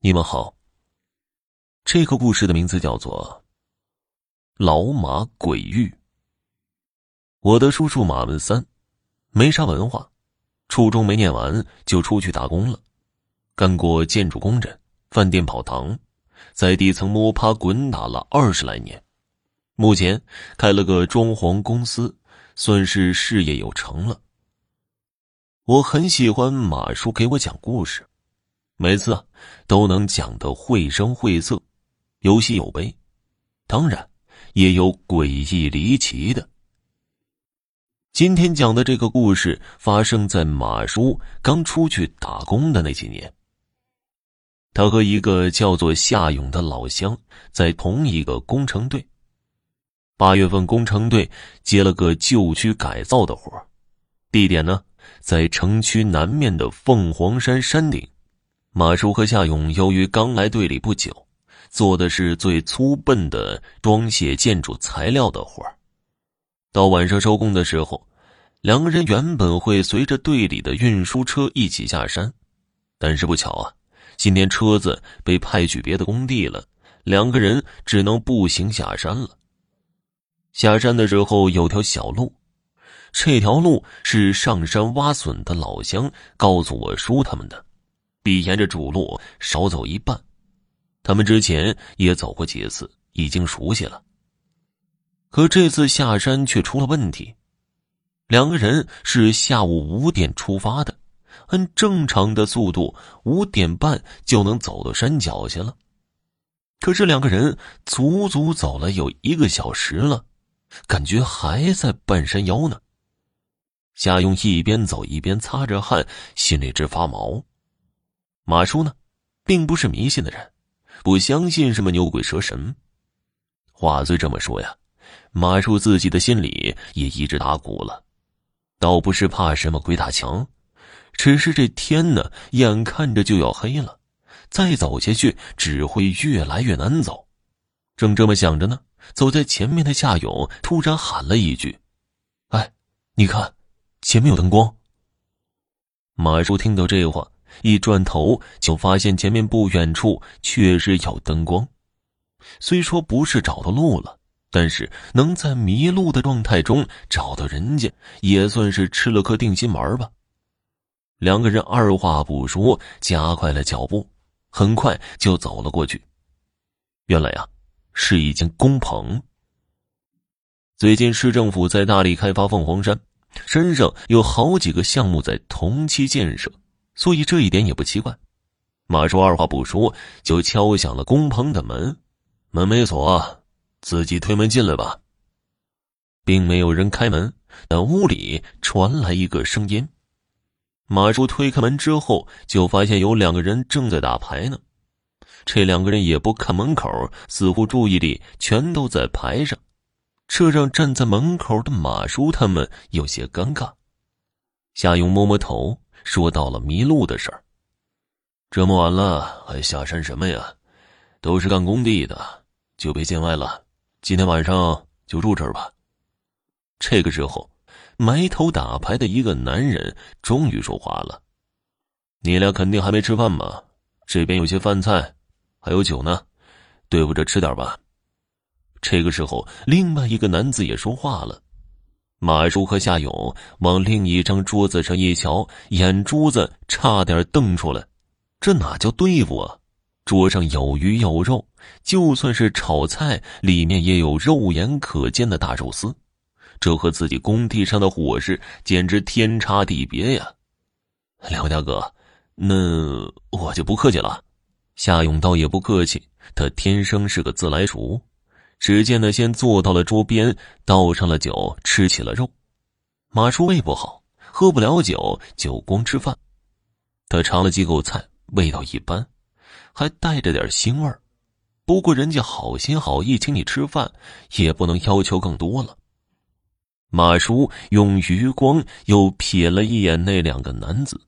你们好。这个故事的名字叫做《老马鬼域》。我的叔叔马文三，没啥文化，初中没念完就出去打工了，干过建筑工人、饭店跑堂，在底层摸爬滚打了二十来年，目前开了个装潢公司，算是事业有成了。我很喜欢马叔给我讲故事。每次啊，都能讲得绘声绘色，有喜有悲，当然也有诡异离奇的。今天讲的这个故事发生在马叔刚出去打工的那几年。他和一个叫做夏勇的老乡在同一个工程队。八月份，工程队接了个旧区改造的活地点呢在城区南面的凤凰山山顶。马叔和夏勇由于刚来队里不久，做的是最粗笨的装卸建筑材料的活到晚上收工的时候，两个人原本会随着队里的运输车一起下山，但是不巧啊，今天车子被派去别的工地了，两个人只能步行下山了。下山的时候有条小路，这条路是上山挖笋的老乡告诉我叔他们的。比沿着主路少走一半，他们之前也走过几次，已经熟悉了。可这次下山却出了问题。两个人是下午五点出发的，按正常的速度，五点半就能走到山脚下了。可是两个人足足走了有一个小时了，感觉还在半山腰呢。夏勇一边走一边擦着汗，心里直发毛。马叔呢，并不是迷信的人，不相信什么牛鬼蛇神。话虽这么说呀，马叔自己的心里也一直打鼓了，倒不是怕什么鬼打墙，只是这天呢，眼看着就要黑了，再走下去只会越来越难走。正这么想着呢，走在前面的夏勇突然喊了一句：“哎，你看，前面有灯光。”马叔听到这话。一转头就发现前面不远处确实有灯光，虽说不是找到路了，但是能在迷路的状态中找到人家，也算是吃了颗定心丸吧。两个人二话不说，加快了脚步，很快就走了过去。原来呀，是一间工棚。最近市政府在大力开发凤凰山，山上有好几个项目在同期建设。所以这一点也不奇怪，马叔二话不说就敲响了工棚的门，门没锁，自己推门进来吧。并没有人开门，但屋里传来一个声音。马叔推开门之后，就发现有两个人正在打牌呢。这两个人也不看门口，似乎注意力全都在牌上，这让站在门口的马叔他们有些尴尬。夏勇摸摸头。说到了迷路的事儿，这么晚了还下山什么呀？都是干工地的，就别见外了。今天晚上就住这儿吧。这个时候，埋头打牌的一个男人终于说话了：“你俩肯定还没吃饭吧？这边有些饭菜，还有酒呢，对付着吃点吧。”这个时候，另外一个男子也说话了。马叔和夏勇往另一张桌子上一瞧，眼珠子差点瞪出来。这哪叫对付啊？桌上有鱼有肉，就算是炒菜，里面也有肉眼可见的大肉丝。这和自己工地上的伙食简直天差地别呀！两位大哥，那我就不客气了。夏勇倒也不客气，他天生是个自来熟。只见他先坐到了桌边，倒上了酒，吃起了肉。马叔胃不好，喝不了酒，就光吃饭。他尝了几口菜，味道一般，还带着点腥味。不过人家好心好意请你吃饭，也不能要求更多了。马叔用余光又瞥了一眼那两个男子，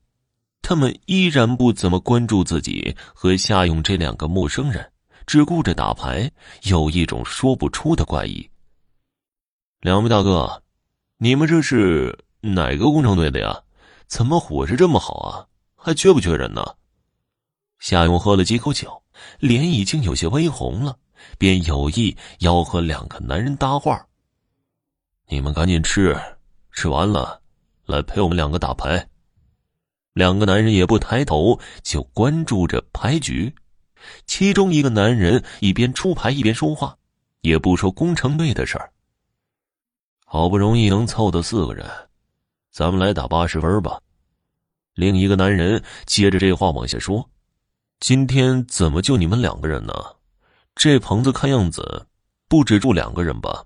他们依然不怎么关注自己和夏勇这两个陌生人。只顾着打牌，有一种说不出的怪异。两位大哥，你们这是哪个工程队的呀？怎么伙食这么好啊？还缺不缺人呢？夏勇喝了几口酒，脸已经有些微红了，便有意要和两个男人搭话。你们赶紧吃，吃完了来陪我们两个打牌。两个男人也不抬头，就关注着牌局。其中一个男人一边出牌一边说话，也不说工程队的事儿。好不容易能凑到四个人，咱们来打八十分吧。另一个男人接着这话往下说：“今天怎么就你们两个人呢？这棚子看样子不止住两个人吧？”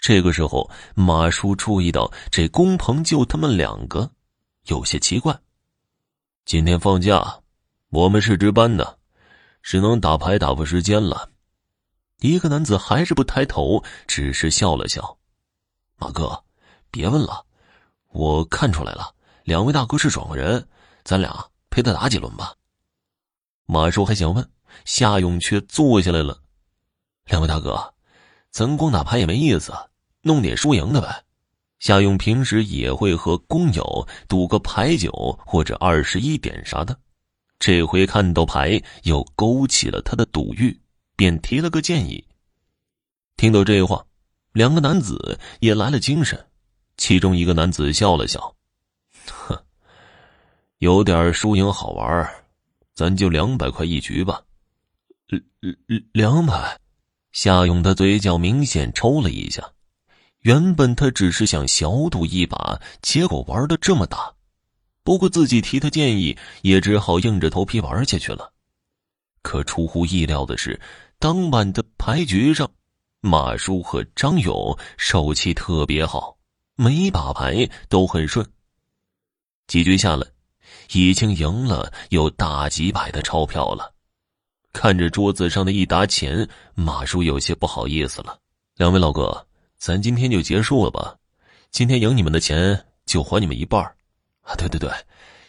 这个时候，马叔注意到这工棚就他们两个，有些奇怪。今天放假，我们是值班的，只能打牌打发时间了。一个男子还是不抬头，只是笑了笑。马哥，别问了，我看出来了。两位大哥是爽快人，咱俩陪他打几轮吧。马叔还想问，夏勇却坐下来了。两位大哥，咱光打牌也没意思，弄点输赢的呗。夏勇平时也会和工友赌个牌九或者二十一点啥的，这回看到牌又勾起了他的赌欲，便提了个建议。听到这话，两个男子也来了精神，其中一个男子笑了笑。哼，有点输赢好玩咱就两百块一局吧。两两百，夏勇的嘴角明显抽了一下。原本他只是想小赌一把，结果玩的这么大。不过自己提的建议，也只好硬着头皮玩下去了。可出乎意料的是，当晚的牌局上，马叔和张勇手气特别好，每把牌都很顺。几局下来，已经赢了有大几百的钞票了。看着桌子上的一沓钱，马叔有些不好意思了。两位老哥，咱今天就结束了吧？今天赢你们的钱就还你们一半，啊对对对，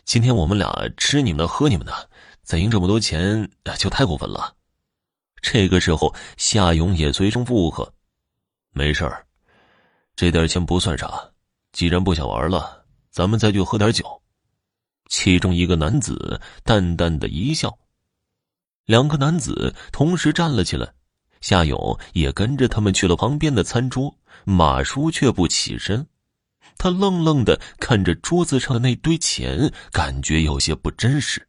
今天我们俩吃你们的，喝你们的，再赢这么多钱就太过分了。这个时候，夏勇也随声附和：“没事儿，这点钱不算啥。既然不想玩了。”咱们再去喝点酒。其中一个男子淡淡的一笑，两个男子同时站了起来，夏勇也跟着他们去了旁边的餐桌。马叔却不起身，他愣愣的看着桌子上的那堆钱，感觉有些不真实。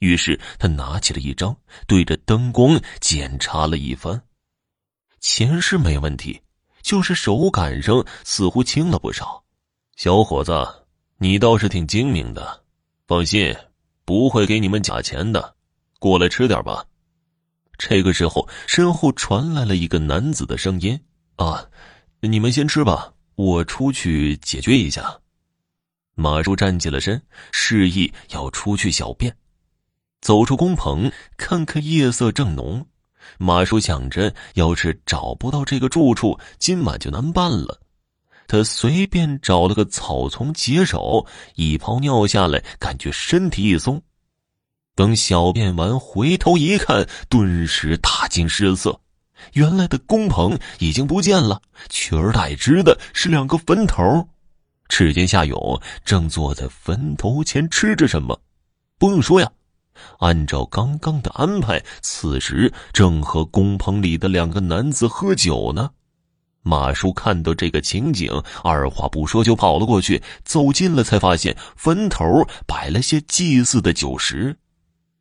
于是他拿起了一张，对着灯光检查了一番，钱是没问题，就是手感上似乎轻了不少。小伙子。你倒是挺精明的，放心，不会给你们假钱的。过来吃点吧。这个时候，身后传来了一个男子的声音：“啊，你们先吃吧，我出去解决一下。”马叔站起了身，示意要出去小便。走出工棚，看看夜色正浓，马叔想着，要是找不到这个住处，今晚就难办了。他随便找了个草丛解手，一泡尿下来，感觉身体一松。等小便完，回头一看，顿时大惊失色。原来的工棚已经不见了，取而代之的是两个坟头。只见夏勇正坐在坟头前吃着什么。不用说呀，按照刚刚的安排，此时正和工棚里的两个男子喝酒呢。马叔看到这个情景，二话不说就跑了过去。走近了，才发现坟头摆了些祭祀的酒食。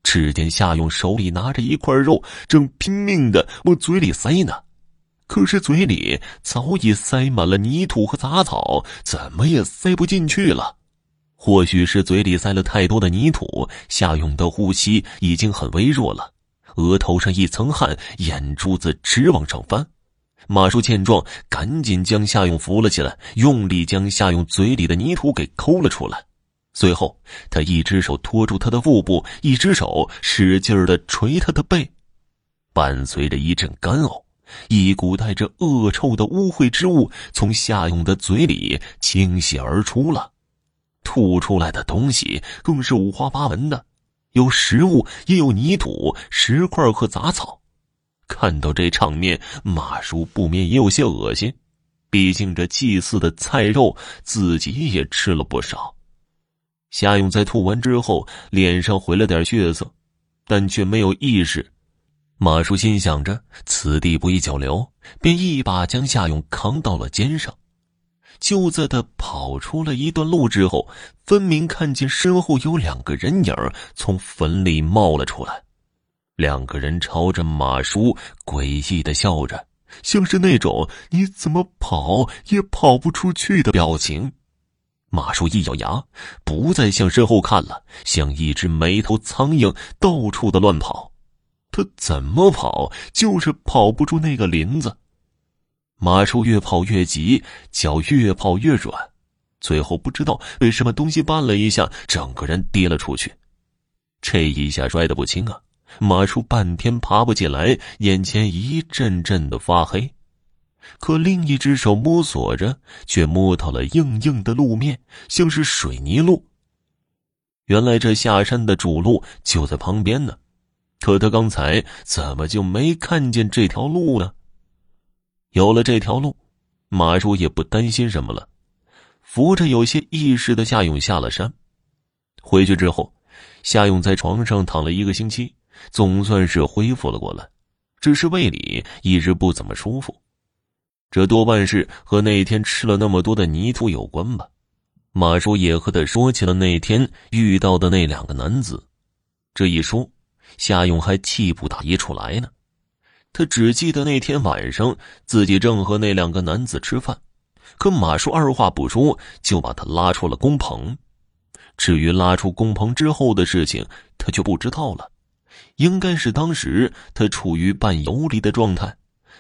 只见夏勇手里拿着一块肉，正拼命的往嘴里塞呢。可是嘴里早已塞满了泥土和杂草，怎么也塞不进去了。或许是嘴里塞了太多的泥土，夏勇的呼吸已经很微弱了，额头上一层汗，眼珠子直往上翻。马叔见状，赶紧将夏勇扶了起来，用力将夏勇嘴里的泥土给抠了出来。随后，他一只手托住他的腹部，一只手使劲的捶他的背，伴随着一阵干呕，一股带着恶臭的污秽之物从夏勇的嘴里倾泻而出了。吐出来的东西更是五花八门的，有食物，也有泥土、石块和杂草。看到这场面，马叔不免也有些恶心。毕竟这祭祀的菜肉，自己也吃了不少。夏勇在吐完之后，脸上回了点血色，但却没有意识。马叔心想着此地不宜久留，便一把将夏勇扛到了肩上。就在他跑出了一段路之后，分明看见身后有两个人影从坟里冒了出来。两个人朝着马叔诡异的笑着，像是那种你怎么跑也跑不出去的表情。马叔一咬牙，不再向身后看了，像一只没头苍蝇到处的乱跑。他怎么跑，就是跑不出那个林子。马叔越跑越急，脚越跑越软，最后不知道被什么东西绊了一下，整个人跌了出去。这一下摔得不轻啊！马叔半天爬不起来，眼前一阵阵的发黑。可另一只手摸索着，却摸到了硬硬的路面，像是水泥路。原来这下山的主路就在旁边呢，可他刚才怎么就没看见这条路呢？有了这条路，马叔也不担心什么了，扶着有些意识的夏勇下了山。回去之后，夏勇在床上躺了一个星期，总算是恢复了过来，只是胃里一直不怎么舒服。这多半是和那天吃了那么多的泥土有关吧。马叔也和他说起了那天遇到的那两个男子。这一说，夏勇还气不打一处来呢。他只记得那天晚上自己正和那两个男子吃饭，可马叔二话不说就把他拉出了工棚。至于拉出工棚之后的事情，他就不知道了。应该是当时他处于半游离的状态。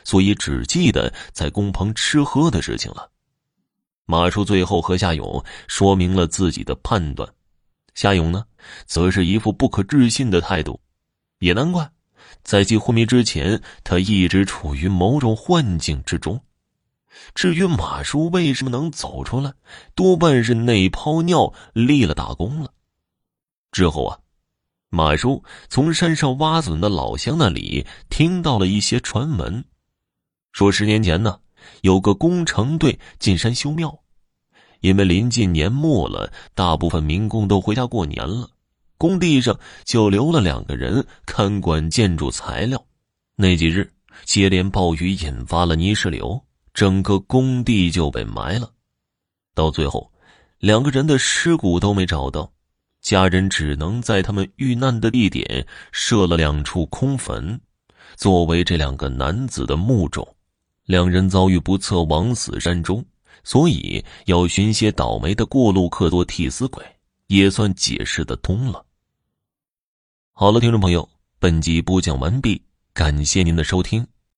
所以只记得在工棚吃喝的事情了。马叔最后和夏勇说明了自己的判断，夏勇呢，则是一副不可置信的态度。也难怪，在进昏迷之前，他一直处于某种幻境之中。至于马叔为什么能走出来，多半是那泡尿立了大功了。之后啊，马叔从山上挖笋的老乡那里听到了一些传闻。说十年前呢，有个工程队进山修庙，因为临近年末了，大部分民工都回家过年了，工地上就留了两个人看管建筑材料。那几日接连暴雨引发了泥石流，整个工地就被埋了。到最后，两个人的尸骨都没找到，家人只能在他们遇难的地点设了两处空坟，作为这两个男子的墓冢。两人遭遇不测，枉死山中，所以要寻些倒霉的过路客做替死鬼，也算解释得通了。好了，听众朋友，本集播讲完毕，感谢您的收听。